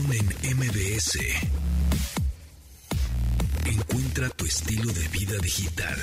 En MBS. Encuentra tu estilo de vida digital.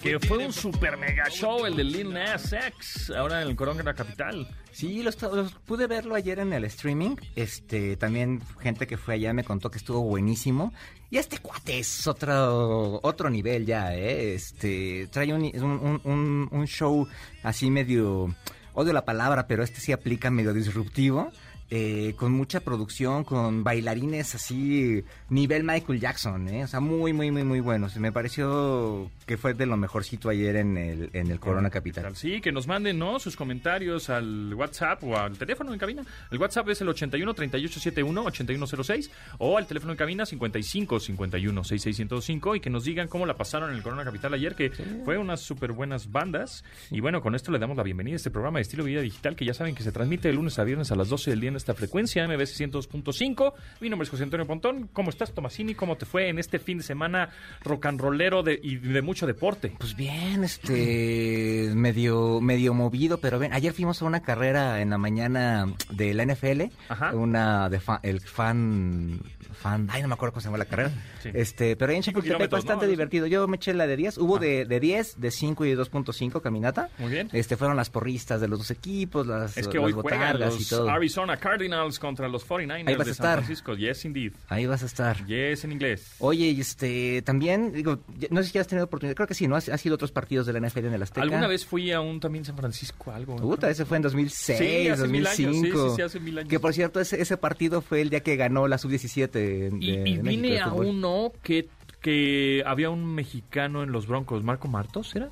Que fue un super mega show el de Lil Nas X, ahora en el Corona Capital. Sí, los, los pude verlo ayer en el streaming. Este, también gente que fue allá me contó que estuvo buenísimo. Y este cuate es otro, otro nivel ya, ¿eh? Este, trae un, un, un, un show así medio, odio la palabra, pero este sí aplica medio disruptivo. Eh, con mucha producción, con bailarines así, nivel Michael Jackson, ¿eh? O sea, muy, muy, muy, muy buenos. Me pareció que fue de lo mejorcito ayer en el, en el Corona Capital. Sí, que nos manden, ¿no? Sus comentarios al WhatsApp o al teléfono en cabina. El WhatsApp es el 81 3871 8106 o al teléfono en cabina 55 51 6605 y que nos digan cómo la pasaron en el Corona Capital ayer, que fue unas súper buenas bandas. Y bueno, con esto le damos la bienvenida a este programa de estilo vida digital que ya saben que se transmite de lunes a viernes a las 12 del día en esta frecuencia, MBS 102.5. Mi nombre es José Antonio Pontón. ¿Cómo estás, Tomasini? ¿Cómo te fue en este fin de semana rock and rollero de, y de mucho deporte? Pues bien, este, medio, medio movido, pero ven, ayer fuimos a una carrera en la mañana de la NFL, Ajá. una de el fan, fan, ay, no me acuerdo cómo se llama la carrera, Sí. este, pero ahí en Chapultepec bastante ¿no? Ah. divertido. Yo me eché la de 10, hubo de, de 10, de 5 y de 2.5 caminata. Muy bien. Este, fueron las porristas de los dos equipos, las, Es que las hoy botargas y los todo. Arizona Cardinals contra los 49ers Ahí vas de a San. Francisco. Yes, indeed. Ahí vas a estar. Yes, en inglés. Oye, y este, también, digo, no sé si has tenido oportunidad, creo que sí, ¿no? Has, has ido a otros partidos de la NFL en el Azteca. ¿Alguna vez fui a un también San Francisco algo? Puta, ese fue en 2006, Sí, hace mil años, 2005. sí, sí, sí, hace mil años. Que por cierto, ese, ese partido fue el día que ganó la sub-17 de, Y, y vine a uno que, que había un mexicano en los Broncos, Marco Martos, ¿era?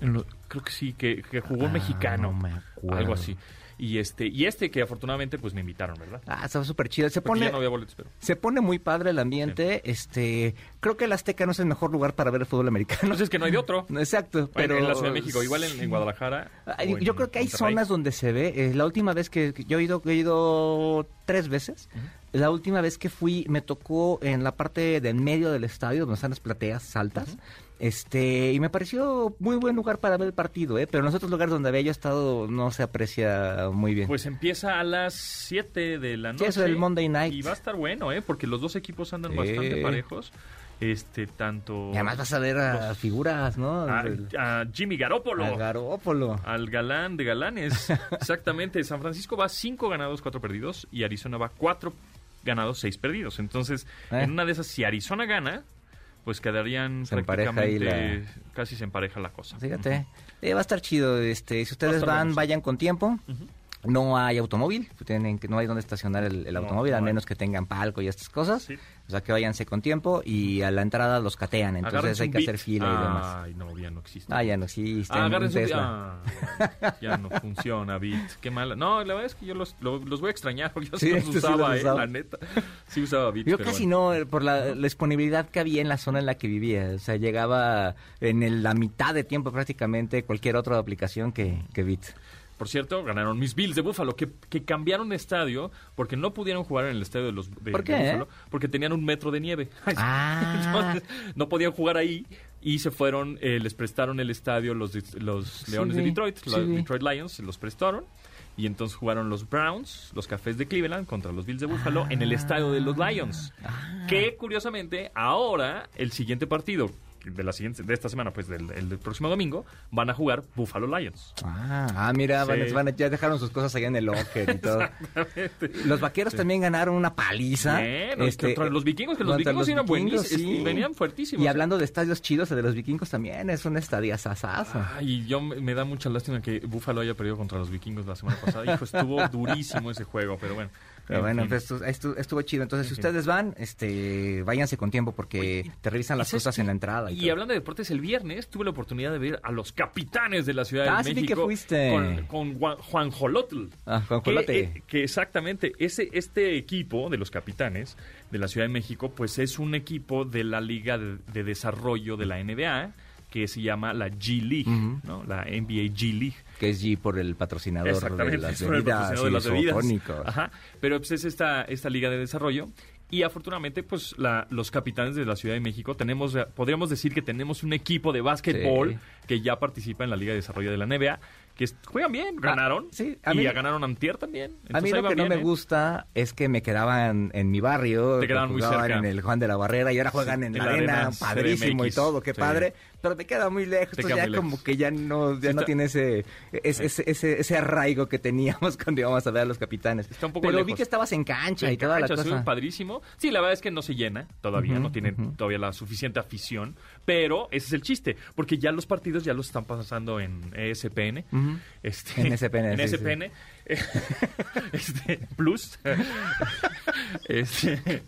En lo- creo que sí, que, que jugó Ah, mexicano. no me acuerdo. Algo así. Y este, y este que afortunadamente pues me invitaron, ¿verdad? Ah, estaba súper chido. Se Porque pone, ya no había boletos, pero. se pone muy padre el ambiente. Este, creo que el Azteca no es el mejor lugar para ver el fútbol americano. No sé, es que no hay de otro. Exacto, pero en la Ciudad de México, igual en, en Guadalajara. Ay, o en Yo creo que hay zonas donde se ve. Eh, la última vez que, que yo he ido, he ido tres veces. La última vez que fui me tocó en la parte del medio del estadio donde están las plateas altas. Este, y me pareció muy buen lugar para ver el partido, ¿eh? Pero en los otros lugares donde había yo estado no se aprecia muy bien. Pues empieza a las 7 de la Sí, noche. eso del Monday Night. Y va a estar bueno, ¿eh? Porque los dos equipos andan Sí. bastante parejos. Este, tanto. y además vas a ver a los- figuras, ¿no? a, Jimmy Garoppolo. a Garoppolo. Al galán de galanes. Exactamente. San Francisco va 5 ganados, 4 perdidos. Y Arizona va 4 ganados, 6 perdidos. Entonces, Eh. en una de esas, si Arizona gana, pues quedarían Se prácticamente. Casi se empareja la cosa. Fíjate, eh, va a estar chido. Este, si ustedes van, vayan con tiempo. Ujú. No hay automóvil, tienen que no hay donde estacionar el, el No, automóvil, no al menos que tengan palco y estas cosas. Sí. O sea, que váyanse con tiempo y a la entrada los catean, entonces Agárrense hay que hacer fila y demás. Ay, no, ya no existe. Ah, ya no existe. Ah, Tesla. ah, ya no funciona, Bit. Qué mala. No, la verdad es que yo los, lo- los voy a extrañar porque yo sí, los sí usaba, eh, la neta. Sí usaba Bit. Yo pero casi bueno. no, eh, por la, la disponibilidad que había en la zona en la que vivía. O sea, llegaba en el- la mitad de tiempo prácticamente cualquier otra aplicación que, que Bit. Por cierto, ganaron mis Bills de Búfalo, que, que cambiaron de estadio porque no pudieron jugar en el estadio de los de, ¿Por de qué, Búfalo, porque tenían un metro de nieve. Ah. Entonces, no podían jugar ahí y se fueron, eh, les prestaron el estadio los, de- los Sí, Leones de Detroit, sí, los. Detroit Lions, se los prestaron. Y entonces jugaron los Browns, los Cafés de Cleveland contra los Bills de Buffalo en el estadio de los Lions. Ah. Que curiosamente ahora el siguiente partido de la siguiente de esta semana, pues del, el próximo domingo, van a jugar Buffalo Lions. Ah, ah, mira, van Sí. van ya dejaron sus cosas allá en el locker y todo. Los vaqueros también ganaron una paliza. Bien, Este, contra los vikingos, que los vikingos eran buenísimos, sí. venían fuertísimos. Y hablando de estadios chidos, el de los vikingos también es un estadio sasazo. Ay, yo me, me da mucha lástima que Buffalo haya perdido contra los vikingos la semana pasada. Hijo, estuvo durísimo ese juego, pero bueno. Pero en bueno, pues, estu- estu- estuvo, chido. Entonces, si En ustedes van, este, váyanse con tiempo porque Oye, te revisan ¿Y las cosas en la entrada. Y, hablando de deportes, el viernes tuve la oportunidad de ver a los capitanes de la Ciudad Ah, de sí México. que fuiste. Con, con Juan, Juan Jolotl. Ah, Juan Jolote. eh, que exactamente, ese, este equipo de los capitanes de la Ciudad de México, pues es un equipo de la Liga de, de Desarrollo de la NBA, que se llama la G League. ¿no? La NBA G League. Que es G por el patrocinador de las el bebidas patrocinador de las bebidas. isofónicos. Ajá, pero pues es esta, esta liga de desarrollo y afortunadamente pues la, los capitanes de la Ciudad de México tenemos, eh, podríamos decir que tenemos un equipo de básquetbol Sí. que ya participa en la liga de desarrollo de la NBA que juegan bien, ganaron. sí, a y mí- a ganaron Antier también. A mí lo que no me ¿eh? gusta es que me quedaban en mi barrio, Te quedaban muy jugaban cerca. en el Juan de la Barrera y ahora juegan Sí, en la la arena, arena padrísimo y todo, qué padre, pero me queda muy lejos, Te queda ya muy como lejos. que ya no, ya Sí, no está- tiene ese, ese, ese, ese, ese arraigo que teníamos cuando íbamos a ver a los capitanes. Está un poco pero vi que estabas en cancha En y toda la cancha, cosa. padrísimo. Sí, la verdad es que no se llena todavía, no tiene todavía la suficiente afición, pero ese es el chiste, porque ya los partidos ya los están pasando en E ESPN. Este, En ESPN, en sí, sí. ESPN, este, Plus. Este,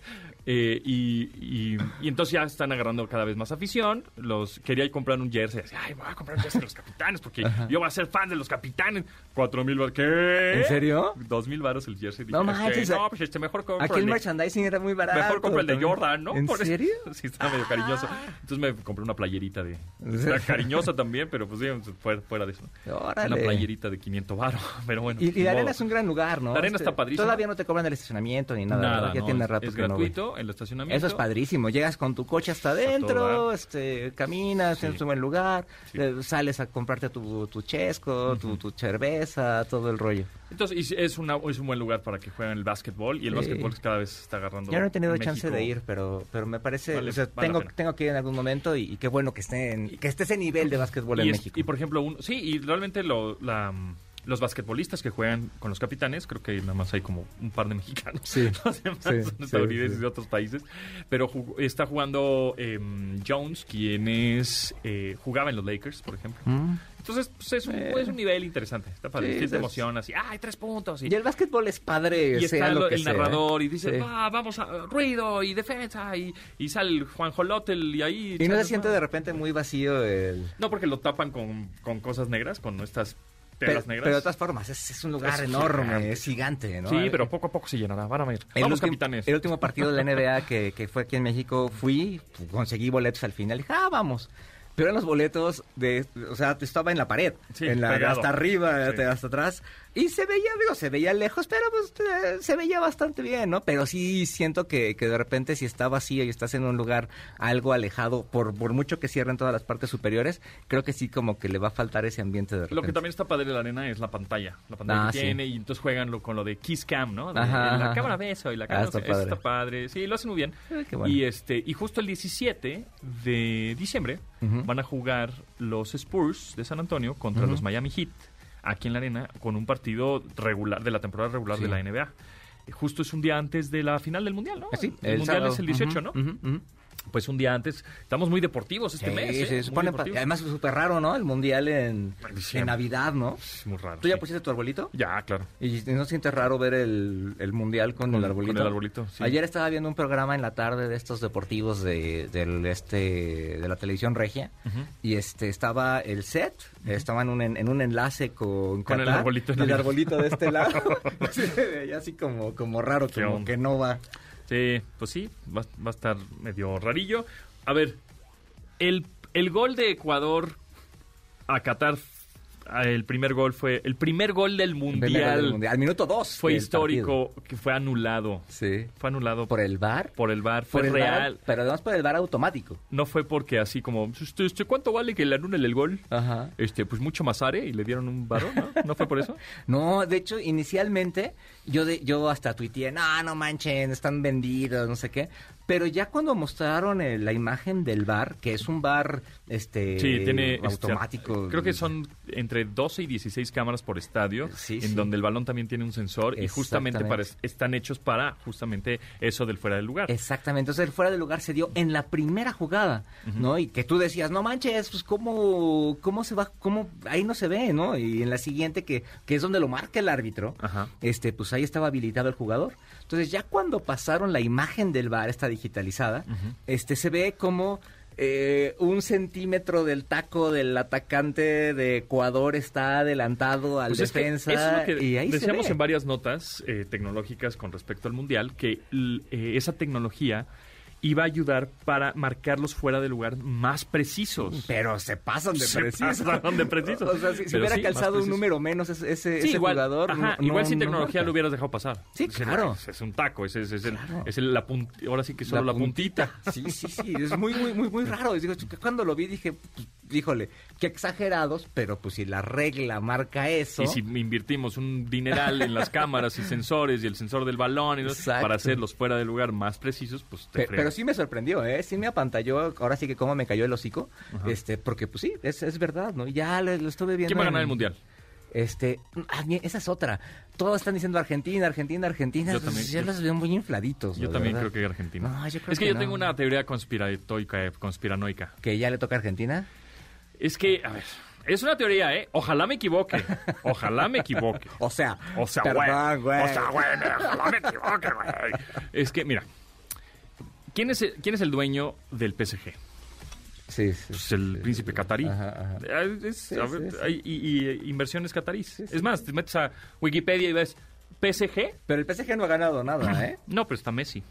eh, y, y- y entonces ya están agarrando cada vez más afición. Los Quería comprar un jersey. Decía, Ay, voy a comprar un jersey de los capitanes porque Ajá. yo voy a ser fan de los capitanes. Cuatro mil baros. ¿Qué? ¿En serio? Dos mil baros el jersey. No manches, "Ok, No, pues este mejor compro Aquí el merchandising era muy barato. Mejor compra el de. Jordan, ¿no? ¿En Por eso- serio? Sí, está medio cariñoso. Entonces me compré una playerita de... ¿En Está serio? cariñosa también, pero pues sí, fuera, fuera de eso. Órale. Una playerita de 500 baros, pero bueno. Y, la modo. arena es un gran lugar, ¿no? La arena Este, está padrísima. Todavía no te cobran el estacionamiento ni nada. Nada. Ya no, tiene rato es que no gratuito el estacionamiento. Eso es padrísimo. Llegas con tu coche hasta adentro, este, caminas, Sí. tienes un buen lugar, Sí. eh, sales a comprarte tu, tu chesco, tu, tu cerveza, todo el rollo. Entonces, y es, una, es un buen lugar para que jueguen el básquetbol y el Sí. básquetbol cada vez está agarrando. Ya no he tenido en chance de ir, pero, pero me parece, Vale- o sea, vale tengo, tengo que ir en algún momento y, y qué bueno que esté, en- que esté ese nivel de básquetbol en es- México. y, por ejemplo, un, sí, y realmente lo, la, los basquetbolistas que juegan con los capitanes, creo que nada más hay como un par de mexicanos. Sí. Los demás Sí, son estadounidenses sí. de otros países. Pero está jugando em, Jones, quien es, eh, jugaba en los Lakers, por ejemplo. Mm. Entonces, pues, es, un, Eh. es un nivel interesante. Está padre. Sí, te emocionas. Y, ¡ay, tres puntos! Y, Y el básquetbol es padre, y sea está lo lo- que el sea, ¿eh? narrador y dice, Sí. "Va, vamos a ruido y defensa. Y, y sale el Juan Jolotel y ahí... Y no se siente de repente muy vacío el... No, porque lo tapan con, con cosas negras, con estas Pero, de todas formas, es, es un lugar Es enorme, gigante. es gigante, ¿no? Sí, Eh, pero poco a poco se llenará. Van a ver. El Vamos, último, capitanes. El último partido de la NBA que, que fue aquí en México, fui, conseguí boletos al final. Dije, ah, vamos. Pero eran los boletos de, o sea, estaba en la pared, Sí, en la, hasta arriba, Sí. hasta atrás. Y se veía, digo, se veía lejos, pero pues eh, se veía bastante bien, ¿no? Pero sí siento que, que de repente si está vacío y estás en un lugar algo alejado, por, por mucho que cierren todas las partes superiores, creo que sí como que le va a faltar ese ambiente de repente. Lo que también está padre de la arena es la pantalla. La pantalla Ah, que sí. tiene y entonces juegan lo, con lo de Kiss Cam, ¿no? De- Ajá, la ajá. cámara beso y la Ah, cámara... está no padre. está padre. Sí, lo hacen muy bien. Ay, qué bueno. Y, este, y justo el 17 de diciembre van a jugar los Spurs de San Antonio contra los Miami Heat aquí en la arena con un partido regular de la temporada regular Sí. de la NBA. Justo es un día antes de la final del Mundial, ¿no? Ah, sí, el, Mundial sábado. es el 18, Ujú, ¿no? ujú. Pues un día antes. Estamos muy deportivos este Sí, mes. sí, ¿eh? se pa- deportivos. además es súper raro, ¿no? El mundial en, En. Navidad, ¿no? Es muy raro. ¿Tú ya sí. pusiste tu arbolito? Ya, claro. ¿Y no sientes raro ver el, el mundial con, Con- el arbolito? con el arbolito, sí. Ayer estaba viendo un programa en la tarde de estos deportivos de, del este, de la televisión regia y este estaba el set, estaban un en, en un enlace con Con el arbolito en el arbolito de este lado. se así como, como raro, ¿Qué como que no va. Sí, pues sí, va, va a estar medio rarillo. A ver, el, el gol de Ecuador a Qatar, el primer gol fue, el primer gol del mundial, Del mundial. Al minuto dos. fue del histórico, que fue anulado. Sí. Fue anulado ¿Por el bar? por el VAR, fue el real. Pero además por el bar automático. No fue porque así como, este, este, ¿cuánto vale que le anulen el gol? Ajá. Este, pues mucho más are y le dieron un varón, ¿no? ¿No fue por eso? No, de hecho, inicialmente yo de, yo hasta tuiteé, no, no manchen, están vendidos, no sé qué. Pero ya cuando mostraron eh, la imagen del bar, que es un bar este Sí, tiene este, automático. creo que son entre 12 y 16 cámaras por estadio, Sí, en sí. donde el balón también tiene un sensor y justamente para, están hechos para justamente eso del fuera del lugar. Exactamente, entonces el fuera de lugar se dio en la primera jugada, ¿no? Y que tú decías, no manches, pues cómo, cómo se va, cómo, ahí no se ve, ¿no? Y en la siguiente, que, que es donde lo marca el árbitro, Ajá. este, pues ahí estaba habilitado el jugador. Entonces ya cuando pasaron la imagen del bar, esta digitalizada, este, se ve como eh, un centímetro del taco del atacante de Ecuador está adelantado al Pues es que defensa eso es lo que y ahí decíamos en varias notas eh, tecnológicas con respecto al mundial que eh, esa tecnología iba a ayudar para marcarlos fuera de lugar más precisos. Pero se pasan de Se precisos. pasaron de precisos. O sea, si, hubiera sí, calzado un número menos ese, ese, Sí, ese igual, jugador. ajá, no- igual sin no tecnología marca. lo hubieras dejado pasar. Sí, claro. Es, es un taco, ese es, el, es el- la punti- ahora sí que solo la, puntita. Sí, sí, sí. Es muy, muy, muy, muy raro. Cuando lo vi dije, pues, híjole, qué exagerados, pero pues si la regla marca eso... Y si invertimos un dineral en las cámaras y sensores y el sensor del balón y para hacerlos fuera del lugar más precisos, pues te Pe- fregas. Pero sí me sorprendió, ¿eh? Sí me apantalló, ahora sí que cómo me cayó el hocico, este, porque pues sí, es, es verdad, ¿no? Ya lo, lo estuve viendo. ¿Quién va a ganar en- el mundial? Este, ah, esa es otra. Todos están diciendo Argentina, Argentina, Argentina. Yo también. Ya los veo muy infladitos. Yo también verdad. creo que Argentina. No, yo creo es que, que yo no. tengo una teoría conspiranoica, conspiranoica. Que ya le toca a Argentina. Es que, a ver, es una teoría, ¿eh? Ojalá me equivoque. Ojalá me equivoque. O sea, O sea, perdón, güey. O sea, güey, ojalá me equivoque, güey. Es que, mira, ¿quién es, el, ¿quién es el dueño del PSG? Sí, sí. Pues el príncipe catarí. Ajá, ajá. Es- Sí, a ver, sí, sí. hay- y, y, inversiones catarís. Es más, te metes a Wikipedia y ves PSG. Pero el PSG no ha ganado nada, ¿eh? No, pero está Messi.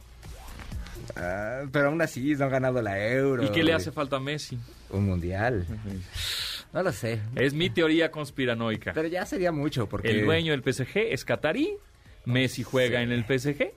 Ah, pero aún así no han ganado la Euro. ¿Y qué le hace falta a Messi? Un mundial. No lo sé. Es mi teoría conspiranoica. Pero ya sería mucho porque... El dueño del PSG es catarí. Messi juega en el PSG.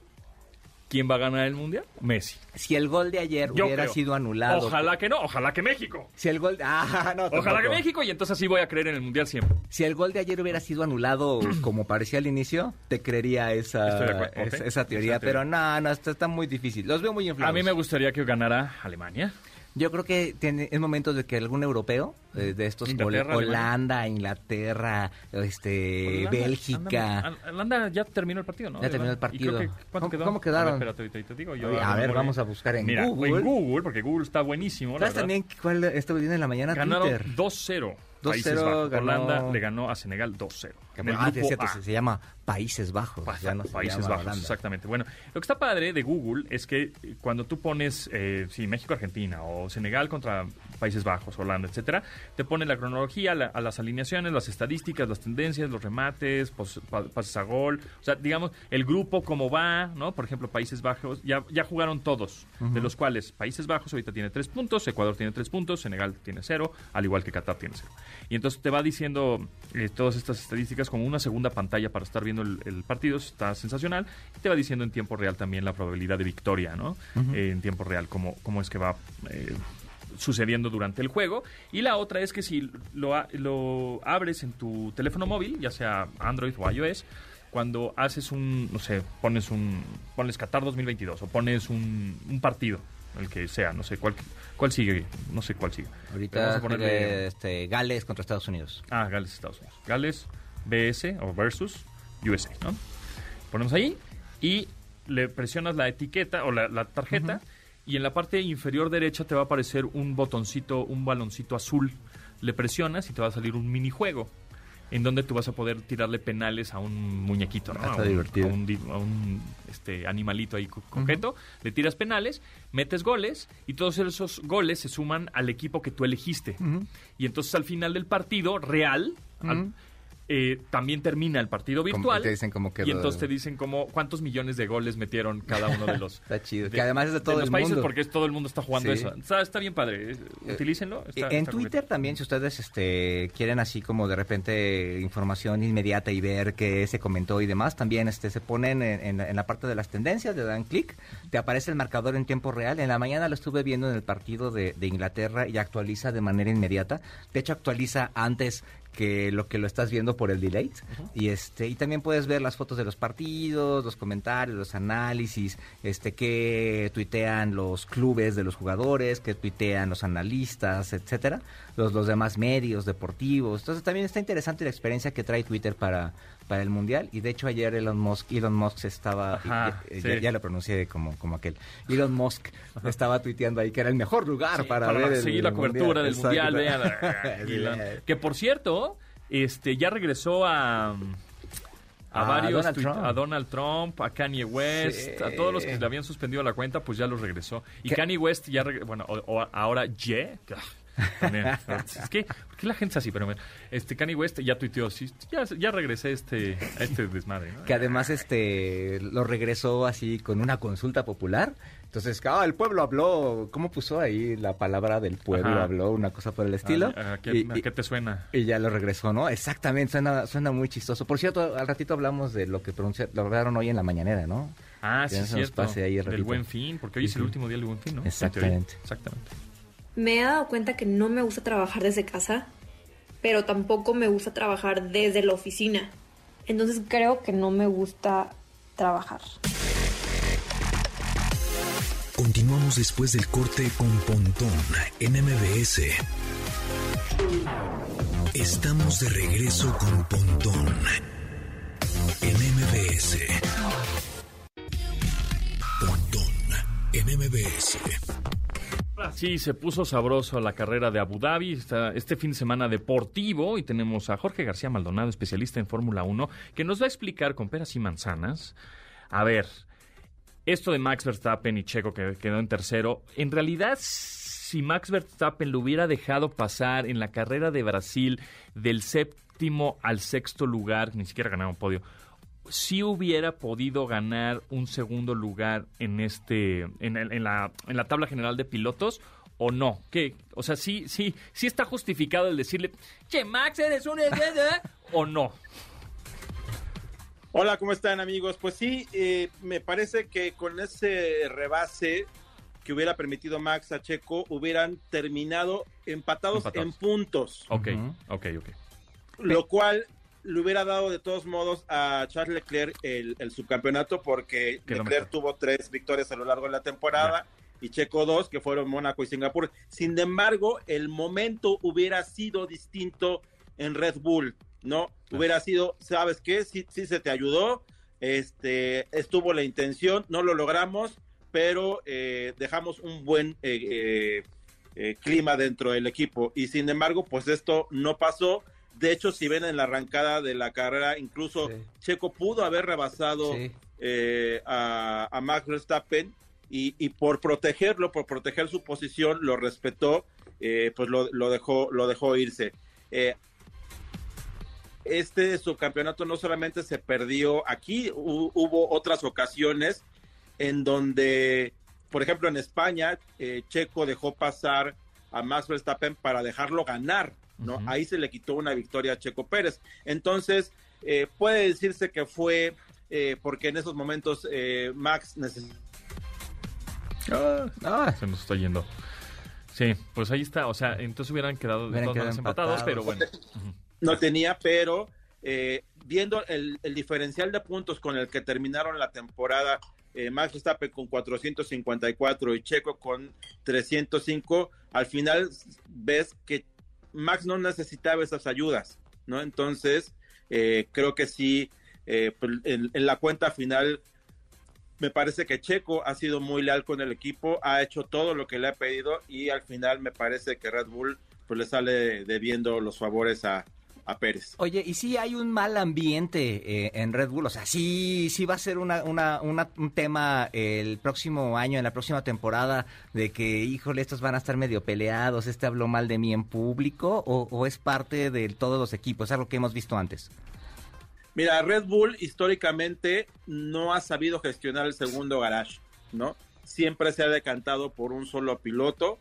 ¿Quién va a ganar el mundial? Messi. Si el gol de ayer Yo hubiera creo. sido anulado... Ojalá que no, ojalá que México. Si el gol... Ah, no, Ojalá que. México y entonces sí voy a creer en el mundial siempre. Si el gol de ayer hubiera sido anulado como parecía al inicio, te creería esa, Estoy de acuerdo, ok. esa, esa teoría. Esa teoría. Pero no, no, está, está muy difícil. Los veo muy inflados. A mí me gustaría que ganara Alemania. Yo creo que tiene, es momento de que algún europeo eh, de estos Inglaterra, Hol- Alemania. Holanda, Inglaterra, este, Holanda, Bélgica. anda- Holanda ya terminó el partido, ¿no? Ya terminó el partido. que- ¿Cuánto ¿Cómo- quedó? cómo quedaron? A ver, espérate, te digo. Yo a lo ver, vamos a buscar en Mira, Google. en Google, porque Google está buenísimo. la ¿Sabes verdad. también cuál estuve viendo en la mañana? Ganaron Twitter. 2-0. 2-0 Países Bajos. ganó- Holanda le ganó a Senegal 2-0. En el Ah, es cierto, se, se llama Países Bajos. Pa- ya no se Países Bajos, Holanda. exactamente. Bueno, lo que está padre de Google es que cuando tú pones, eh, sí, México-Argentina o Senegal contra Países Bajos, Holanda, etcétera, te pone la cronología, la- a las alineaciones, las estadísticas, las tendencias, los remates, pos- pa- pases a gol, o sea, digamos, el grupo cómo va, ¿no? Por ejemplo, Países Bajos, ya, ya jugaron todos, de los cuales Países Bajos ahorita tiene tres puntos, Ecuador tiene tres puntos, Senegal tiene cero, al igual que Qatar tiene cero. Y entonces te va diciendo eh, todas estas estadísticas como una segunda pantalla para estar viendo el, el partido, está sensacional, y te va diciendo en tiempo real también la probabilidad de victoria, ¿no? Eh, en tiempo real, cómo, cómo es que va eh, sucediendo durante el juego. Y la otra es que si lo, lo abres en tu teléfono móvil, ya sea Android o iOS, cuando haces un, no sé, pones un, pones Qatar 2022 o pones un, un partido, el que sea, no sé cuál, cuál sigue, no sé cuál sigue. Ahorita vamos a ponerle- este, Gales contra Estados Unidos. Ah, Gales, Estados Unidos. Gales, BS o versus USA, ¿no? Ponemos ahí y le presionas la etiqueta o la, la tarjeta y en la parte inferior derecha te va a aparecer un botoncito, un baloncito azul. Le presionas y te va a salir un minijuego en donde tú vas a poder tirarle penales a un muñequito, ¿no? Ah, está a un, divertido. a un di- a un, este, animalito ahí co- coqueto. Le tiras penales, metes goles y todos esos goles se suman al equipo que tú elegiste. Y entonces al final del partido real, al- eh, también termina el partido virtual. te dicen. Y entonces te dicen como cuántos millones de goles metieron cada uno de los... Está chido. de- que además es de todo los el países mundo. porque es- todo el mundo está jugando Sí. eso. Está, está bien padre. eh, Utilícenlo. está- en está Twitter también, si ustedes este, quieren así como de repente información inmediata y ver qué se comentó y demás, también este, se ponen en, en la- en la parte de las tendencias, le dan clic, te aparece el marcador en tiempo real. En la mañana lo estuve viendo en el partido de, de Inglaterra y actualiza de manera inmediata. De hecho, actualiza antes que lo que lo estás viendo por el delay. Y este y también puedes ver las fotos de los partidos, los comentarios, los análisis, este que tuitean los clubes de los jugadores, que tuitean los analistas, etcétera, los los demás medios deportivos. Entonces también está interesante la experiencia que trae Twitter para para el mundial y de hecho ayer Elon Musk Elon Musk estaba Ajá, ya, sí. ya- ya lo pronuncié como como aquel Elon Musk estaba tuiteando ahí que era el mejor lugar Sí, para, ver el seguir la cobertura del mundial. vean, que por cierto, este ya regresó a. A, A varios Donald tuit- Trump. a Donald Trump, a Kanye West, Sí. a todos los que le habían suspendido la cuenta, pues ya los regresó. Y ¿Qué? Kanye West ya, bueno, o, o ahora Ye, también, es que, ¿por qué la gente es así? Pero bueno, este Kanye West ya tuiteó, sí, ya, ya regresé este, a este desmadre, ¿no? que además este lo regresó así con una consulta popular. Entonces, ah, el pueblo habló, ¿cómo puso ahí la palabra del pueblo Ajá. habló? Una cosa por el estilo. ¿A, a qué, y, a y- qué te suena? y ya lo regresó, ¿no? Exactamente, suena, suena muy chistoso. Por cierto, al ratito hablamos de lo que lo hablaron hoy en la mañanera, ¿no? Ah, Ya sí, cierto. pase ahí el Del buen fin, porque hoy es el último día del buen fin, ¿no? Exactamente. Me he dado cuenta que no me gusta trabajar desde casa, pero tampoco me gusta trabajar desde la oficina. Entonces creo que no me gusta trabajar. Continuamos después del corte con Pontón en MBS. Estamos de regreso con Pontón en MBS. Pontón en MBS. Sí, se puso sabroso la carrera de Abu Dhabi este fin de semana deportivo y tenemos a Jorge García Maldonado, especialista en Fórmula 1, que nos va a explicar con peras y manzanas. A ver, esto de Max Verstappen y Checo que quedó en tercero, en realidad si Max Verstappen lo hubiera dejado pasar en la carrera de Brasil del séptimo al sexto lugar, ni siquiera ganaron podio, sí hubiera podido ganar un segundo lugar en este en, el- en la, en la tabla general de pilotos o no ¿Qué? o sea sí sí sí está justificado el decirle che Max eres un o no Hola, ¿cómo están amigos? Pues sí, eh, me parece que con ese rebase que hubiera permitido Max a Checo, hubieran terminado empatados, Empatados. en puntos, ok Ujú. ok ok lo cual le hubiera dado de todos modos a Charles Leclerc el, el subcampeonato porque Leclerc mejor. tuvo tres victorias a lo largo de la temporada y Checo dos, que fueron Mónaco y Singapur. Sin embargo, el momento hubiera sido distinto en Red Bull, ¿no? Hubiera sido, ¿sabes qué? Sí, sí se te ayudó, este, estuvo la intención, no lo logramos, pero eh, dejamos un buen eh, eh, eh, clima dentro del equipo. Y sin embargo, pues esto no pasó. De hecho, si ven en la arrancada de la carrera, incluso Sí. Checo pudo haber rebasado Sí. eh, a, a Max Verstappen y, y por protegerlo, por proteger su posición, lo respetó, eh, pues lo, lo dejó, lo dejó irse. Eh, este subcampeonato no solamente se perdió aquí, hu- hubo otras ocasiones en donde, por ejemplo, en España, eh, Checo dejó pasar a Max Verstappen para dejarlo ganar, ¿no? Ahí se le quitó una victoria a Checo Pérez. Entonces, eh, puede decirse que fue eh, porque en esos momentos eh, Max necesitaba Ah, Ah, se nos está yendo sí pues ahí está o sea entonces hubieran quedado de Hubieran quedado empatados pero bueno empatados. No tenía, pero eh, viendo el, el diferencial de puntos con el que terminaron la temporada, eh, Max Verstappen con 454 y Checo con 305, al final ves que Max no necesitaba esas ayudas, ¿no? Entonces, eh, creo que sí, eh, pues, en, en la cuenta final, me parece que Checo ha sido muy leal con el equipo, ha hecho todo lo que le ha pedido y al final me parece que Red Bull pues le sale debiendo los favores a, a Pérez. Oye, ¿y si hay un mal ambiente eh, en Red Bull? O sea, sí, sí va a ser una, una, una- un tema el próximo año, en la próxima temporada, de que, híjole, estos van a estar medio peleados, este habló mal de mí en público, o, o es parte de todos los equipos, es algo que hemos visto antes. Mira, Red Bull históricamente no ha sabido gestionar el segundo garage, ¿no? Siempre se ha decantado por un solo piloto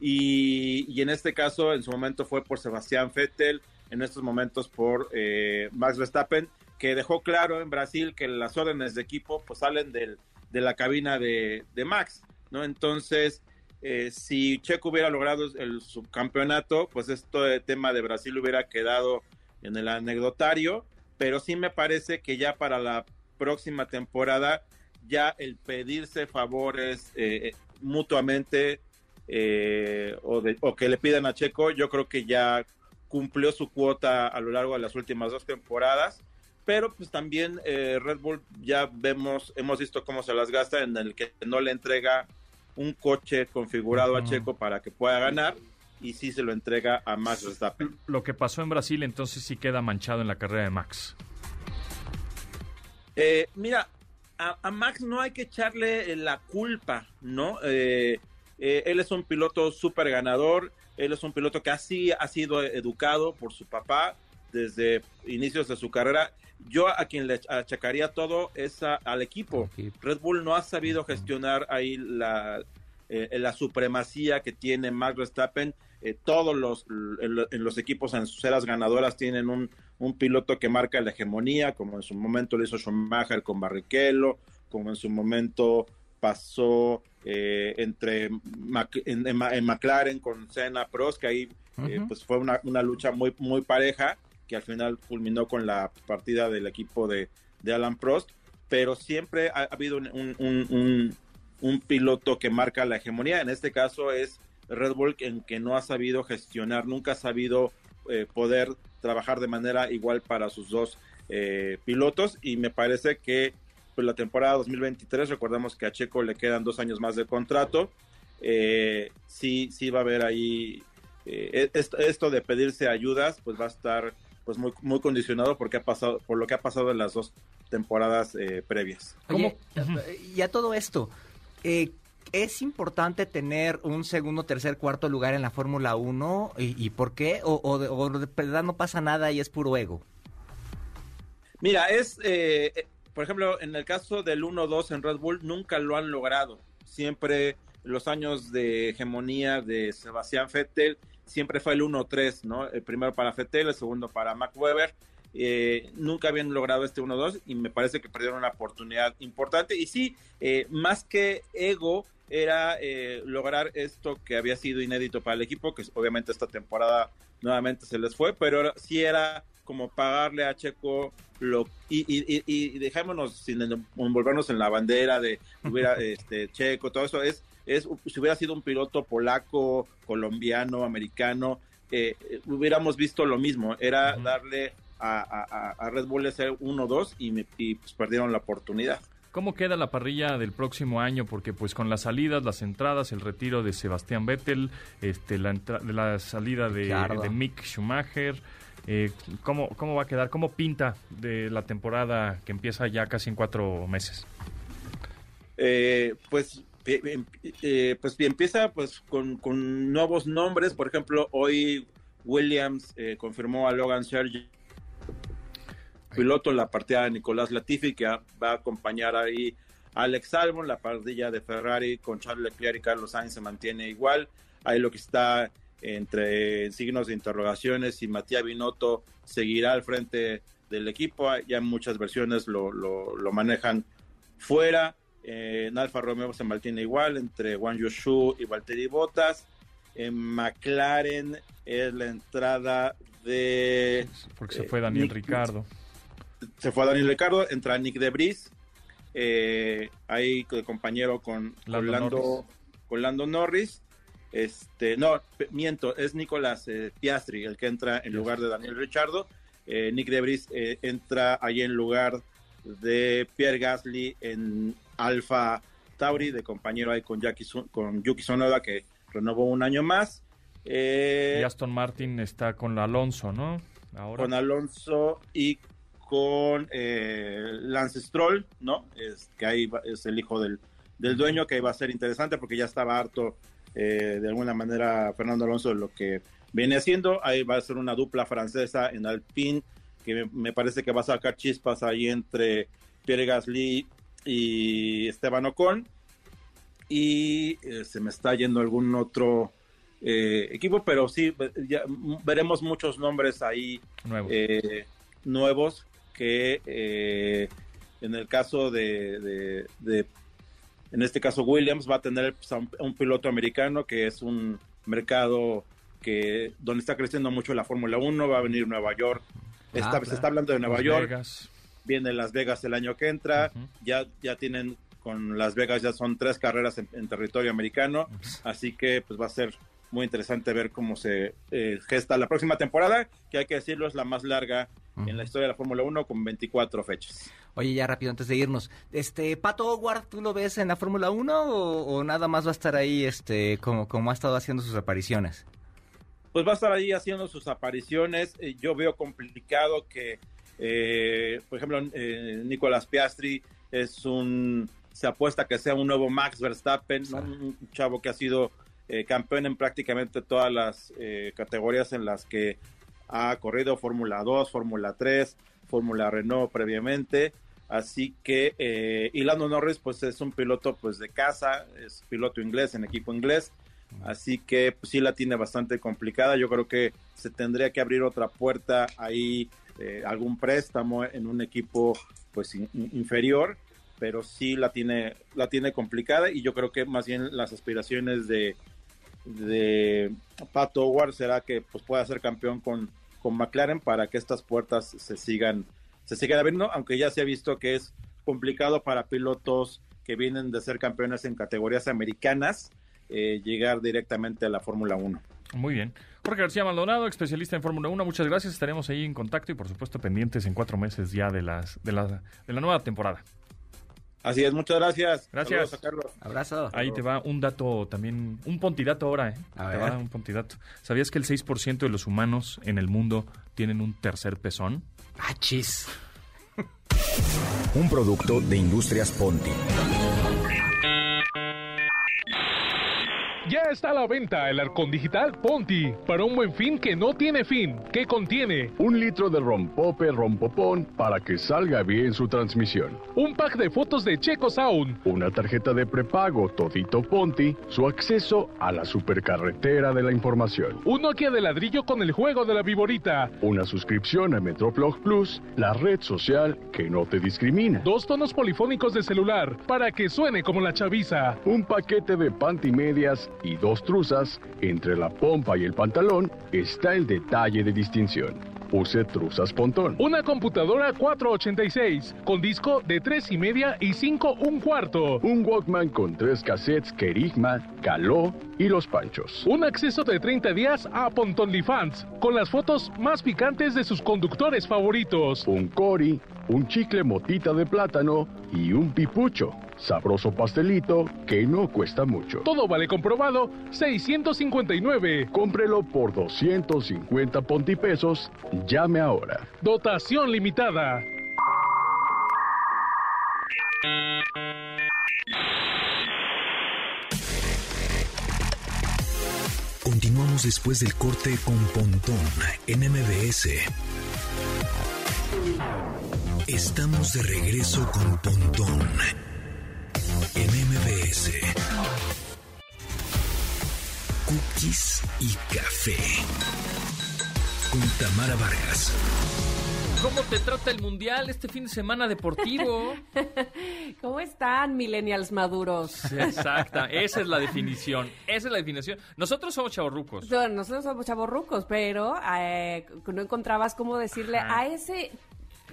y, y en este caso en su momento fue por Sebastián Vettel, en estos momentos por eh, Max Verstappen, que dejó claro en Brasil que las órdenes de equipo pues salen del, de la cabina de, de Max, ¿no? Entonces, eh, si Checo hubiera logrado el subcampeonato, pues este tema de Brasil hubiera quedado en el anecdotario, pero sí me parece que ya para la próxima temporada ya el pedirse favores eh, mutuamente eh, o, de- o que le pidan a Checo, yo creo que ya cumplió su cuota a lo largo de las últimas dos temporadas, pero pues también eh, Red Bull ya vemos, hemos visto cómo se las gasta en el que no le entrega un coche configurado a. Checo para que pueda ganar y sí se lo entrega a Max Verstappen. lo que pasó en Brasil entonces sí queda manchado en la carrera de Max Eh, mira, a, a Max no hay que echarle eh, la culpa, ¿no? Eh, eh, él es un piloto súper ganador, él es un piloto que así ha sido educado por su papá desde inicios de su carrera. Yo a quien le achacaría todo es a- al equipo. Equipo. Red Bull no ha sabido gestionar ahí la, eh, la supremacía que tiene Max Verstappen. Eh, todos los, en, en los equipos en sus eras ganadoras tienen un, un piloto que marca la hegemonía, como en su momento lo hizo Schumacher con Barrichello, como en su momento pasó eh, entre en, McLaren con Senna Prost, que ahí eh, pues fue una, una, lucha muy, muy pareja, que al final culminó con la partida del equipo de, de Alan Prost, pero siempre ha, habido un, un, un, piloto que marca la hegemonía, en este caso es Red Bull, en que no ha sabido gestionar, nunca ha sabido eh, poder trabajar de manera igual para sus dos pilotos, y me parece que pues la temporada 2023, recordemos que a Checo le quedan dos años más de contrato, eh, sí, sí va a haber ahí, eh, esto, de pedirse ayudas, pues va a estar pues muy, muy condicionado porque ha pasado, por lo que ha pasado en las dos temporadas eh, previas. Oye, y a todo esto, ¿es importante tener un segundo, tercer, cuarto lugar en la Fórmula 1? ¿Y, por qué? ¿O, o, o, de verdad no pasa nada y es puro ego? Mira, es por ejemplo, en el caso del 1-2 en Red Bull, nunca lo han logrado. Siempre los años de hegemonía de Sebastián Vettel, siempre fue el 1-3, ¿no? El primero para Vettel, el segundo para Mac Weber. Eh, nunca habían logrado este 1-2 y me parece que perdieron una oportunidad importante. Y sí, eh, más que ego, era eh, lograr esto que había sido inédito para el equipo, que obviamente esta temporada nuevamente se les fue, pero sí era como pagarle a Checo lo y, y, y, dejémonos sin envolvernos en la bandera de hubiera este Checo, todo eso es es si hubiera sido un piloto polaco, colombiano, americano, eh, hubiéramos visto lo mismo, era darle a, a, Red Bull ese 1-2 y, y pues perdieron la oportunidad. ¿Cómo queda la parrilla del próximo año? Porque pues con las salidas, las entradas, el retiro de Sebastián Vettel, este, la, la salida de, de Mick Schumacher, eh, ¿cómo, ¿Cómo va a quedar? ¿Cómo pinta de la temporada que empieza ya casi en cuatro meses? Eh, pues eh, pues empieza pues con, nuevos nombres. Por ejemplo, hoy Williams confirmó a Logan Sergio piloto en la partida de Nicolás Latifi, que va a acompañar ahí a Alex Albon. La partida de Ferrari con Charles Leclerc y Carlos Sainz se mantiene igual. Ahí lo que está entre signos de interrogaciones y Matías Binotto seguirá al frente del equipo. Ya muchas versiones lo, lo, manejan fuera. Eh, en Alfa Romeo se mantiene igual entre Juan Yoshu y Valtteri Bottas. En McLaren es la entrada de. Porque se fue Daniel Ricardo. Se fue Daniel Ricardo, entra Nick Debris. Eh, ahí compañero con, Lando, con Lando Norris este, no, miento, es Nicolás eh, Piastri el que entra en lugar de Daniel Richardo. Eh, Nick Debris eh, entra ahí en lugar de Pierre Gasly en Alfa Tauri, de compañero ahí con, Jackie, con Yuki Sonoda, que renovó un año más. y Aston Martin está con Alonso, ¿no? Ahora. Con Alonso y con Lance Stroll, ¿no? Es, que ahí es el hijo del, del dueño, que va a ser interesante porque ya estaba harto eh, de alguna manera Fernando Alonso lo que viene haciendo. Ahí va a ser una dupla francesa en Alpine, que me, parece que va a sacar chispas ahí entre Pierre Gasly y Esteban Ocon. Y eh, se me está yendo algún otro eh, equipo, pero sí, ya veremos muchos nombres ahí nuevos, que en el caso de, de en este caso, Williams va a tener pues, un, piloto americano que es un mercado que donde está creciendo mucho la Fórmula 1, va a venir Nueva York. Ah, se está hablando de Nueva York. Viene Las Vegas el año que entra. Ya ya tienen con Las Vegas ya son tres carreras en, territorio americano, así que pues va a ser muy interesante ver cómo se eh, gesta la próxima temporada, que hay que decirlo es la más larga en la historia de la Fórmula 1 con 24 fechas. Oye, ya rápido antes de irnos, este Pato Howard, ¿tú lo ves en la Fórmula 1 o, nada más va a estar ahí este como, como ha estado haciendo sus apariciones? Pues va a estar ahí haciendo sus apariciones. Eh, yo veo complicado que, eh, por ejemplo, eh, Nicolás Piastri es un se apuesta que sea un nuevo Max Verstappen, un chavo que ha sido campeón en prácticamente todas las categorías en las que ha corrido Fórmula 2, Fórmula 3, Fórmula Renault previamente. Así que, eh, y Lando Norris, pues es un piloto pues de casa, es piloto inglés en equipo inglés. Así que pues, sí la tiene bastante complicada. Yo creo que se tendría que abrir otra puerta ahí, eh, algún préstamo en un equipo pues inferior. pero sí la tiene, la tiene complicada y yo creo que más bien las aspiraciones de, de Pat Howard será que pues, pueda ser campeón con, con McLaren para que estas puertas se sigan, se sigan abriendo, aunque ya se ha visto que es complicado para pilotos que vienen de ser campeones en categorías americanas eh, llegar directamente a la Fórmula 1. Muy bien. Jorge García Maldonado, especialista en Fórmula 1, muchas gracias. Estaremos ahí en contacto y por supuesto pendientes en cuatro meses ya de, las, de, la, de la nueva temporada. Así es, muchas gracias. Gracias. Saludos a Carlos. Abrazo. Ahí te va un dato también, un pontidato ahora, ¿eh? A te ver. va un pontidato. ¿Sabías que el 6% de los humanos en el mundo tienen un tercer pezón? Ah, chis. Un producto de Industrias Ponti. Ya está a la venta el arcón digital Ponti para un buen fin que no tiene fin, que contiene Un litro de rompope rompopón para que salga bien su transmisión. un pack de fotos de Checo Sound, Una tarjeta de prepago Todito Ponti, su acceso a la supercarretera de la información. un Nokia de ladrillo con el juego de la viborita, Una suscripción a Metroflog Plus, la red social que no te discrimina. dos tonos polifónicos de celular para que suene como la chaviza, Un paquete de pantimedias y dos truzas. Entre la pompa y el pantalón está el detalle de distinción. Use truzas pontón. una computadora 486 con disco de 3 y media y 5 un cuarto, Un Walkman con tres cassettes Kerigma, Caló y Los Panchos. un acceso de 30 días a Pontonlyfans con las fotos más picantes de sus conductores favoritos. un cori, un chicle motita de plátano y un pipucho. Sabroso pastelito que no cuesta mucho. Todo vale comprobado, 659. Cómprelo por 250 pontipesos. Llame ahora. Dotación limitada. Continuamos después del corte con Pontón en MBS. Estamos de regreso con Pontón MBS. Cookies y café. Con Tamara Vargas. ¿Cómo te trata el Mundial este fin de semana deportivo? ¿Cómo están, millennials maduros? Exacta, esa es la definición. Esa es la definición. Nosotros somos chavorrucos. Bueno, Nosotros somos chavorrucos, pero eh, no encontrabas cómo decirle Ajá. a ese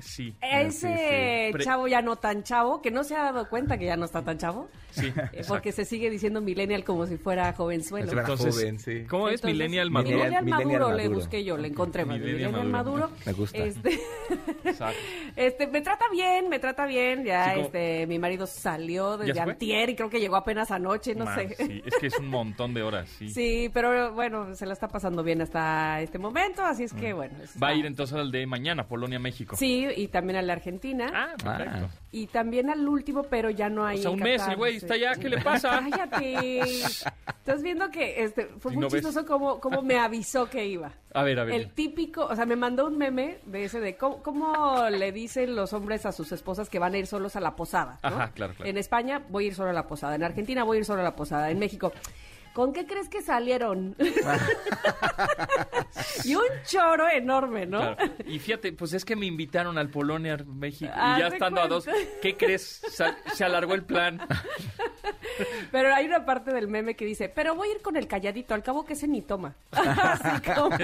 Sí. ese chavo ya no tan chavo, que no se ha dado cuenta que ya no está tan chavo, Sí, eh, porque se sigue diciendo millennial como si fuera jovenzuelo. Entonces, joven, sí. ¿cómo es Entonces, Millennial Maduro? Millennial, Millennial maduro, le maduro. busqué yo, le encontré. Millennial Millennial maduro. maduro. Me gusta. Este, Exacto. este, me trata bien, me trata bien. Ya, Sí, como- este, mi marido salió desde antier y creo que llegó apenas anoche, no sé. sí, es que es un montón de horas, sí. Sí, pero bueno, se la está pasando bien hasta este momento, así es Mm. que bueno. Va a ir entonces al de mañana, Polonia-México. Sí, y también a la Argentina. Ah, perfecto. Y también al último, pero ya no hay. O sea, un mes, el güey está allá, ¿qué le pasa? Cállate. Estás viendo que este, fue muy no chistoso cómo, cómo me avisó que iba. A ver, a ver. El típico, o sea, me mandó un meme de ese de cómo, cómo le dicen los hombres a sus esposas que van a ir solos a la posada. ¿no? Ajá, claro, claro. En España voy a ir solo a la posada. En Argentina voy a ir solo a la posada. En México. ¿Con qué crees que salieron? y un choro enorme, ¿no? Claro. Y fíjate, pues es que me invitaron al Polonia México y ya estando a dos. ¿qué crees? Se alargó el plan. Pero hay una parte del meme que dice, pero voy a ir con el calladito, al cabo que ese ni toma. Así como...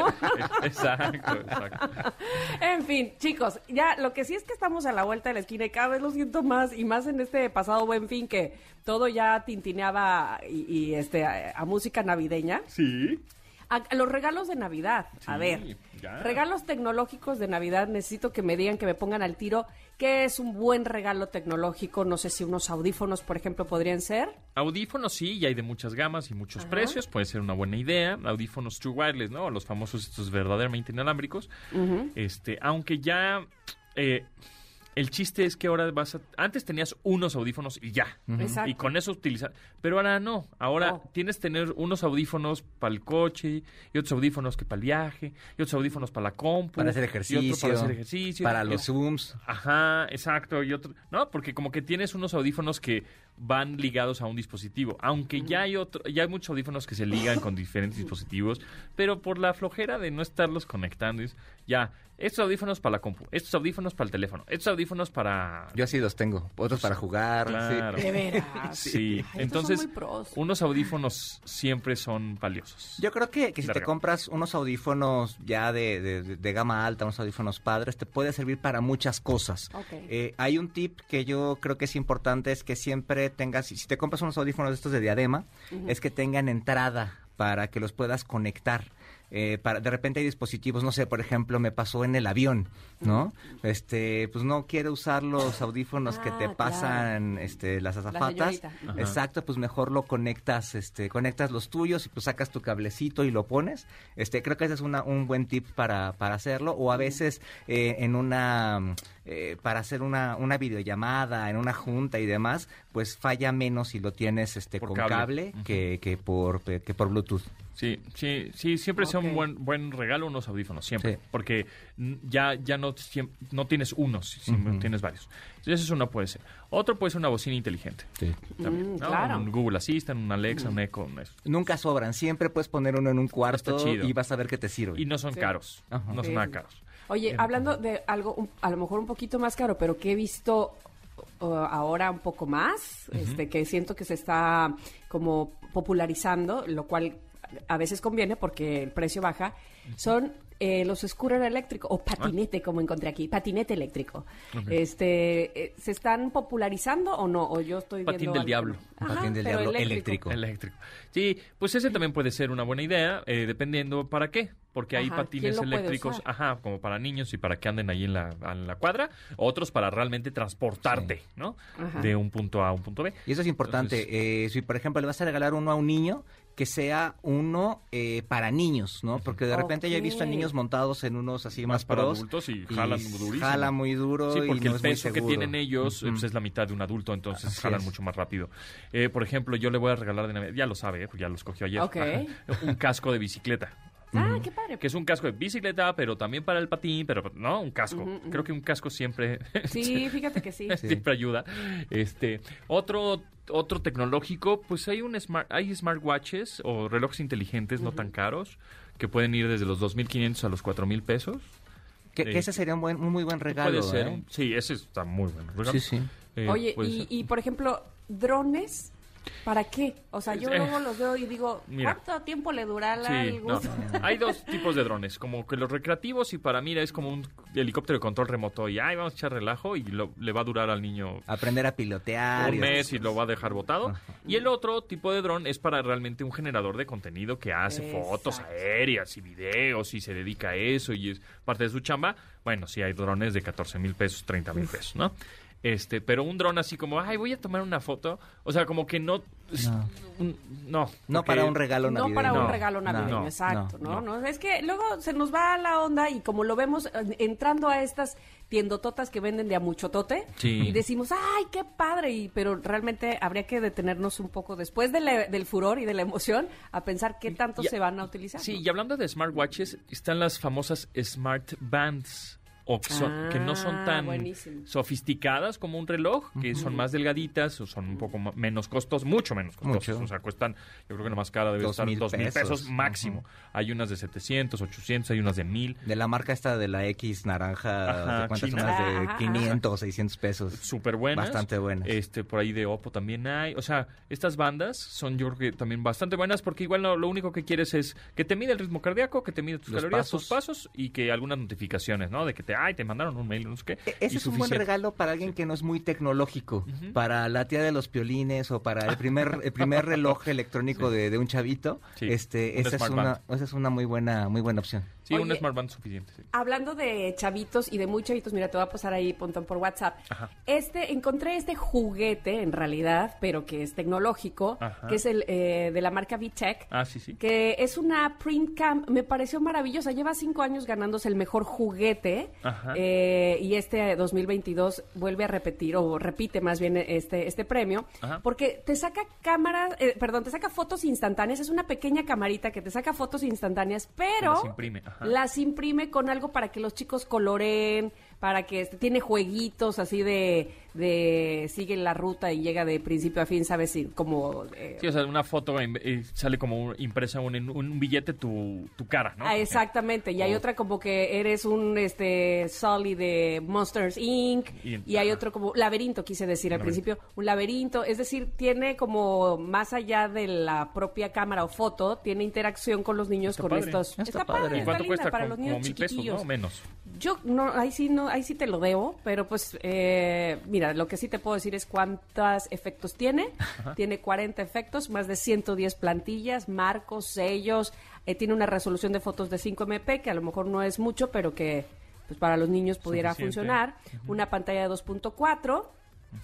exacto, exacto. en fin, chicos, ya lo que sí es que estamos a la vuelta de la esquina y cada vez lo siento más y más en este pasado buen fin que todo ya tintineaba y, y, este a, a música navideña. Sí. A, a los regalos de Navidad. A ver, ya. regalos tecnológicos de Navidad. Necesito que me digan, que me pongan al tiro. ¿Qué es un buen regalo tecnológico? No sé si unos audífonos, por ejemplo, podrían ser. Audífonos sí, y hay de muchas gamas y muchos precios, puede ser una buena idea. Audífonos True Wireless, ¿no? Los famosos estos verdaderamente inalámbricos. Este, aunque ya eh, el chiste es que ahora vas a antes tenías unos audífonos y ya. Exacto. Y con eso utilizar, pero ahora no, ahora No. tienes que tener unos audífonos para el coche y otros audífonos que para el viaje y otros audífonos para la compu Para hacer y otro ejercicio. para hacer ejercicio Para y- los Zooms. Ajá, exacto. Y otro, no, porque como que tienes unos audífonos que van ligados a un dispositivo, aunque ya hay otro, ya hay muchos audífonos que se ligan con diferentes dispositivos, pero por la flojera de no estarlos conectando, es- ya estos audífonos para la compu, estos audífonos para el teléfono, estos audífonos para... Yo así los tengo, otros para jugar. sí. Claro. De veras. Sí, Ay, entonces muy pros. unos audífonos siempre son valiosos. Yo creo que, que si te compras unos audífonos ya de, de- de- gama alta, unos audífonos padres, te puede servir para muchas cosas. Ok. Eh, hay un tip que yo creo que es importante, es que siempre tengas, si te compras unos audífonos de estos de diadema, es que tengan entrada para que los puedas conectar. Eh, para, de repente hay dispositivos, no sé, por ejemplo, me pasó en el avión, ¿no? Este, pues no quiero usar los audífonos que Ah, te claro. pasan, este, las azafatas. Exacto, pues mejor lo conectas, este, conectas los tuyos y pues sacas tu cablecito y lo pones. Este, creo que ese es una, un buen tip para, para hacerlo. O a veces eh, en una, eh, para hacer una, una videollamada, en una junta y demás, pues falla menos si lo tienes, este, Por con cable. que, que por, que por Bluetooth. Sí, sí, sí, siempre sea Ok. un buen, buen regalo unos audífonos, siempre. Sí. Porque mm, ya, ya no, siem- no tienes unos, sino tienes varios. Entonces eso uno puede ser. Otro puede ser una bocina inteligente. También, Mm, ¿no? claro. Un Google Assistant, un Alexa, un Echo, un eso. Nunca sobran, siempre puedes poner uno en un cuarto chido. y vas a ver que te sirve. Y no son Sí. caros. Ajá. No son Sí, nada sí. caros. Oye, Eh, hablando de algo un- a lo mejor un poquito más caro, pero que he visto uh, ahora un poco más, este, que siento que se está como popularizando, lo cual a veces conviene porque el precio baja, son eh, los scooter eléctricos o patinete, como encontré aquí, patinete eléctrico. Este, eh, ¿se están popularizando o no? O yo estoy Patín viendo del algo- diablo. Ajá, Patín del diablo eléctrico. Eléctrico. Sí, pues ese también puede ser una buena idea, eh, dependiendo para qué. Porque hay Ajá, patines ¿quién lo puede eléctricos, ajá, como para niños y para que anden ahí en la, en la cuadra. Otros para realmente transportarte, ¿no? Ajá. De un punto A a un punto B. Y eso es importante. Entonces- eh, si, por ejemplo, le vas a regalar uno a un niño, que sea uno eh, para niños, ¿no? Porque de repente yo he visto a niños montados en unos así más, Más para pros. adultos y jalan durísimo. Jala muy duro Sí, y porque no el es muy peso que tienen ellos eh, pues, es la mitad de un adulto, entonces Así jalan es. mucho más rápido. Eh, por ejemplo, yo le voy a regalar de Navidad, ya lo sabe, eh, porque ya lo escogió ayer. Ajá. un casco de bicicleta. Ah, qué padre. Que es un casco de bicicleta, pero también para el patín, pero no, un casco. Creo que un casco siempre, Sí, fíjate que sí. siempre ayuda. Este, otro otro tecnológico, pues hay un smart hay smartwatches o relojes inteligentes no tan caros que pueden ir desde los 2.500 a los 4.000 pesos. Que, que Eh, ese sería un, buen, un muy buen regalo. Puede ser. ¿eh? Sí, ese está muy bueno. Sí, sí. Eh, Oye, y, ser. y, por ejemplo, drones, ¿para qué? O sea, yo Eh, luego los veo y digo, mira. ¿cuánto tiempo le durará Sí, el no. Hay dos tipos de drones, como que los recreativos y para mí es como un helicóptero de control remoto y ay, vamos a echar relajo y lo- le va a durar al niño Aprender a pilotear. un y mes y lo va a dejar botado. Ajá. Y el otro tipo de dron es para realmente un generador de contenido que hace fotos aéreas y videos y se dedica a eso y es parte de su chamba. Bueno, sí hay drones de 14 mil pesos, 30 mil pesos, ¿no? Este, pero un dron así como, ay, voy a tomar una foto. O sea, como que no. No. un- no, No para un regalo No navideño. para un No, regalo navideño, no, exacto, no, ¿no? ¿no? Es que luego se nos va la onda y como lo vemos eh, entrando a estas tiendototas que venden de a muchotote Sí. y decimos, ay, qué padre, y, pero realmente habría que detenernos un poco después de la- del furor y de la emoción a pensar qué tanto Y- se van a utilizar. Sí, ¿no? y hablando de smartwatches, están las famosas smart bands. O que, son- que no son Ah, tan buenísimo. sofisticadas como un reloj, que son más delgaditas o son un poco menos costos, mucho menos costosas. Mucho. O sea, cuestan, yo creo que la más cara debe Dos estar mil dos mil pesos, pesos. máximo. Hay unas de 700, 800, hay unas de 1000. De la marca esta de la X naranja, Ajá, ¿de cuántas china. son las Ajá, de ajá. 500, 600 pesos? súper buenas. Bastante buenas. Este, por ahí de Oppo también hay. O sea, estas bandas son yo creo que también bastante buenas porque igual no, lo único que quieres es que te mide el ritmo cardíaco, que te mide tus Los calorías, pasos. tus pasos y que algunas notificaciones, ¿no? De que te, ay, te mandaron un mail, no sé qué. E- Ese es un buen regalo para alguien que no es muy tecnológico, para la tía de los piolines o para el primer el primer reloj electrónico de, de un chavito. Sí, Este, un esa es una esa es una muy buena muy buena opción. Sí, un Smart Band suficiente. sí. Hablando de chavitos y de muy chavitos, mira, te voy a pasar ahí, Pontón, por WhatsApp. Ajá. Este, encontré este juguete, en realidad, pero que es tecnológico, Ajá. que es el eh, de la marca VTech. Ah, sí, sí. Que es una print cam, me pareció maravillosa. Lleva cinco años ganándose el mejor juguete. Ajá. eh, y este 2022 vuelve a repetir, o repite más bien este, este premio. Ajá. Porque te saca cámaras, eh, perdón, te saca fotos instantáneas. Es una pequeña camarita que te saca fotos instantáneas, pero imprime, ajá. Las imprime con algo para que los chicos coloreen, para que este, tiene jueguitos así de, de sigue la ruta y llega de principio a fin, sabes si como eh, Sí, o sea, una foto eh, sale como un- impresa un- en un, billete tu, tu cara, ¿no? Ah, exactamente, y hay Oh. otra como que eres un este Sully de Monsters Inc. Y- y, hay otro como laberinto, quise decir al Laberinto. principio, un laberinto, es decir, tiene como más allá de la propia cámara o foto, tiene interacción con los niños Está con padre. estos. Está padre. ¿Y cuánto cuesta? para Como, los niños como mil pesos. ¿no? Menos. Yo no, ahí sí no, ahí sí te lo debo, pero pues eh, mira, lo que sí te puedo decir es cuántos efectos tiene. Tiene 40 efectos, más de 110 plantillas, marcos, sellos. eh, tiene una resolución de fotos de 5 MP que a lo mejor no es mucho, pero que pues para los niños pudiera Suficiente. funcionar. Una pantalla de 2.4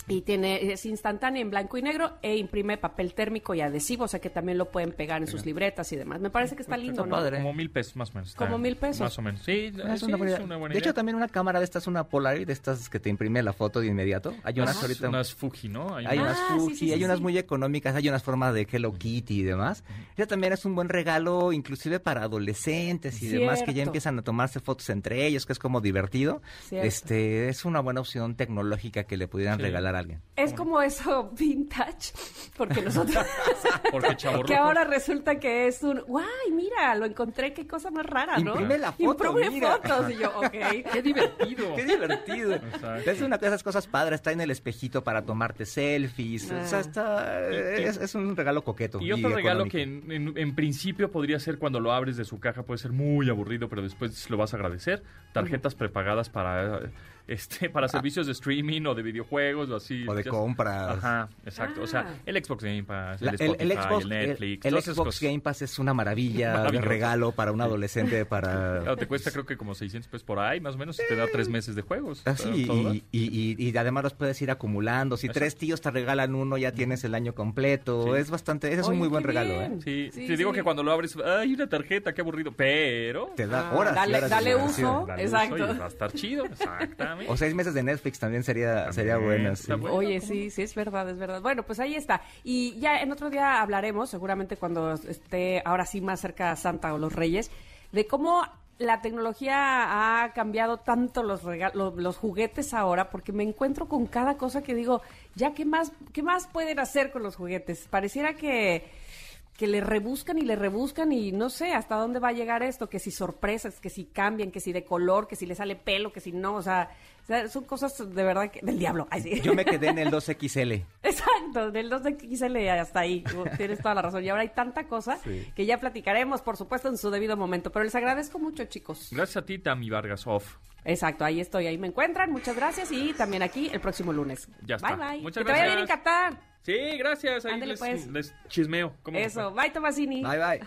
y tiene es instantánea en blanco y negro e imprime papel térmico y adhesivo, o sea que también lo pueden pegar en sus libretas y demás. Me parece que está lindo, Está ¿no? padre. Como mil pesos más o menos. Como mil pesos. Más o menos. Sí, Es sí, una buena es idea. una buena de hecho, idea. también una cámara de estas, una Polaroid, de estas que te imprime la foto de inmediato. Hay unas Unas- ahorita... unas Fuji, ¿no? Hay Ah, unas sí, Fuji, sí, sí, hay unas sí. muy económicas, hay unas formas de Hello Kitty y demás. Esa también es un buen regalo, inclusive para adolescentes y demás que ya Cierto. empiezan a tomarse fotos entre ellos, que es como divertido. Cierto. Este es una buena opción tecnológica que le pudieran Sí. Regalar a alguien. Es como eso vintage, porque nosotros... Porque que ahora resulta que es un, guay, mira, lo encontré, qué cosa más rara, ¿no? Imprime la foto, Imprime mira. fotos, y yo, ok. ¡Qué divertido! Qué divertido. Exacto. Es una de esas cosas padres, está en el espejito para tomarte selfies. O sea, Ah. está, es, es un regalo coqueto. Y otro regalo que en, en- en principio podría ser cuando lo abres de su caja, puede ser muy aburrido, pero después lo vas a agradecer. Tarjetas prepagadas para este para servicios de streaming o de videojuegos o así. O de Ya- compras. Ajá, exacto. O sea, Ah. el Xbox Game Pass, La- el el, Spotify, el Xbox, el Netflix, el todas esas Xbox cosas. Game Pass es una maravilla de regalo para un adolescente para Claro, te cuesta creo que como 600 pesos por ahí, más o menos, y te da tres meses de juegos. ¿verdad? y, y, y- y además los puedes ir acumulando. Si Exacto. tres tíos te regalan uno, ya tienes el año completo. Sí. Es bastante, ese es un muy buen regalo. ¿eh? Sí, Sí, te digo sí. que cuando lo abres, hay una tarjeta, qué aburrido, pero... Te da Ah, horas. dale- horas dale uso. Dale Exacto. uso y va a estar chido, exactamente. O seis meses de Netflix también sería, sería sí. bueno. Oye, sí, sí, es verdad, es verdad. Bueno, pues ahí está. Y ya en otro día hablaremos, seguramente cuando esté ahora sí más cerca a Santa o los Reyes, de cómo la tecnología ha cambiado tanto los, rega- lo- los juguetes ahora, porque me encuentro con cada cosa que digo, ya, ¿qué más, qué más pueden hacer con los juguetes? Pareciera que que le rebuscan y le rebuscan y no sé hasta dónde va a llegar esto, que si sorpresas, que si cambian, que si de color, que si le sale pelo, que si no, o sea, o sea, son cosas de verdad que, del diablo. Ay, sí. Yo me quedé en el 2XL. Exacto, del 2XL hasta ahí, tienes toda la razón. Y ahora hay tanta cosa Sí. que ya platicaremos, por supuesto, en su debido momento. Pero les agradezco mucho, chicos. Gracias a ti, Tami Vargas Off. Exacto, ahí estoy, ahí me encuentran. Muchas gracias y también aquí el próximo lunes. Ya está. Bye, bye. Muchas que te vaya bien en gracias. Qatar. Sí, gracias. Ahí Ándale, les, pues. les chismeo. ¿Cómo me Eso, fue? bye, Tomasini. Bye, bye.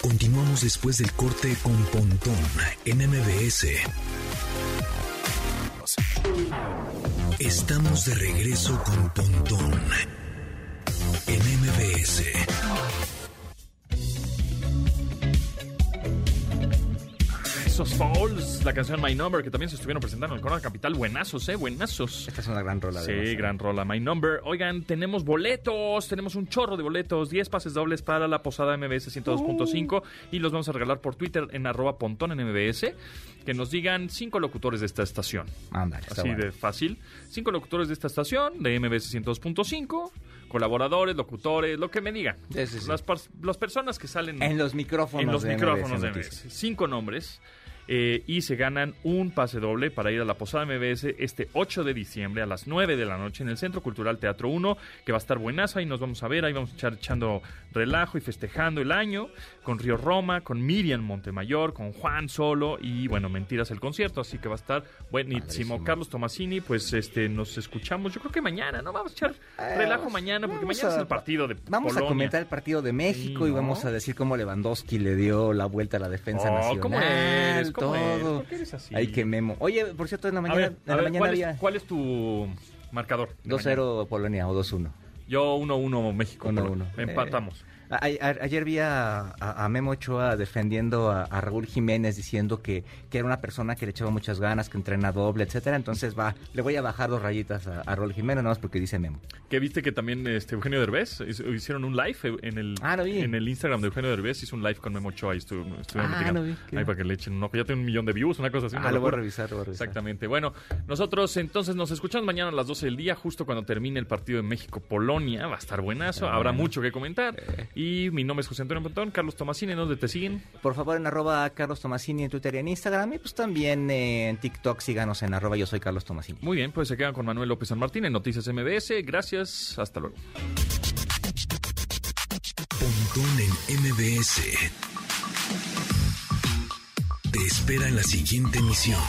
Continuamos después del corte con Pontón en MBS. Estamos de regreso con Pontón en MBS. Falls, la canción My Number, que también se estuvieron presentando en el Corona Capital. Buenazos, ¿eh? Buenazos. Esta es una gran rola. Sí, además. gran rola, My Number. Oigan, tenemos boletos, tenemos un chorro de boletos, 10 pases dobles para la posada MBS 102.5 y los vamos a regalar por Twitter en arroba pontón en MBS. Que nos digan cinco locutores de esta estación. Ándale, está Así bueno. de fácil. Cinco locutores de esta estación, de MBS 102.5, colaboradores, locutores, lo que me digan. Sí, sí, sí. Las, pers- las personas que salen En los micrófonos. en los de micrófonos MBS de. MBS. Cinco nombres. Eh, y se ganan un pase doble para ir a la Posada MBS este 8 de diciembre a las 9 de la noche en el Centro Cultural Teatro 1, que va a estar buenazo. Ahí nos vamos a ver, ahí vamos a echar echando relajo y festejando el año con Río Roma, con Miriam Montemayor, con Juan Solo y bueno, mentiras el concierto. Así que va a estar buenísimo. Padrísimo. Carlos Tomasini, pues este nos escuchamos. Yo creo que mañana, ¿no? Vamos a echar relajo mañana, porque Eh, mañana a- es el partido de Vamos a comentar el partido de México Sí, y vamos a decir cómo Lewandowski le dio la vuelta a la defensa Oh, nacional. ¿cómo eres? ¿Cómo eres? todo. ¿Por qué eres así? Ay, qué memo. Oye, por cierto, en la mañana, ver, en la ver, mañana ¿cuál, había es, cuál es tu marcador? de mañana? 2-0 Polonia o 2-1. Yo 1-1 México. Uno, Polonia. uno. Empatamos. A- a- ayer vi a, a- Memo Ochoa defendiendo a, a Raúl Jiménez diciendo que, que era una persona que le echaba muchas ganas, que entrena doble, etcétera. Entonces va, le voy a bajar dos rayitas a, a Raúl Jiménez, nada más porque dice Memo. Que viste que también este Eugenio Derbez hicieron un live en el Ah, en el Instagram de Eugenio Derbez hizo un live con Memo Ochoa y estuvo, estuvieron Ah, lo vi, qué Ahí para que le echen un ojo. Ya tiene un millón de views, una cosa así. Ah, lo voy a revisar, lo voy a revisar. Exactamente. Bueno, nosotros entonces nos escuchamos mañana a las 12 del día, justo cuando termine el partido de México-Polonia. Va a estar buenazo, Ah, habrá bueno. mucho que comentar. Y mi nombre es José Antonio Pontón, Carlos Tomasini, ¿dónde te siguen? Por favor, en arroba Carlos Tomasini en Twitter y en Instagram. Y pues también en TikTok síganos en arroba yo soy Carlos Tomasini. Muy bien, pues se quedan con Manuel López San Martín en Noticias MBS. Gracias, hasta luego. Pontón en MBS. Te espera en la siguiente emisión.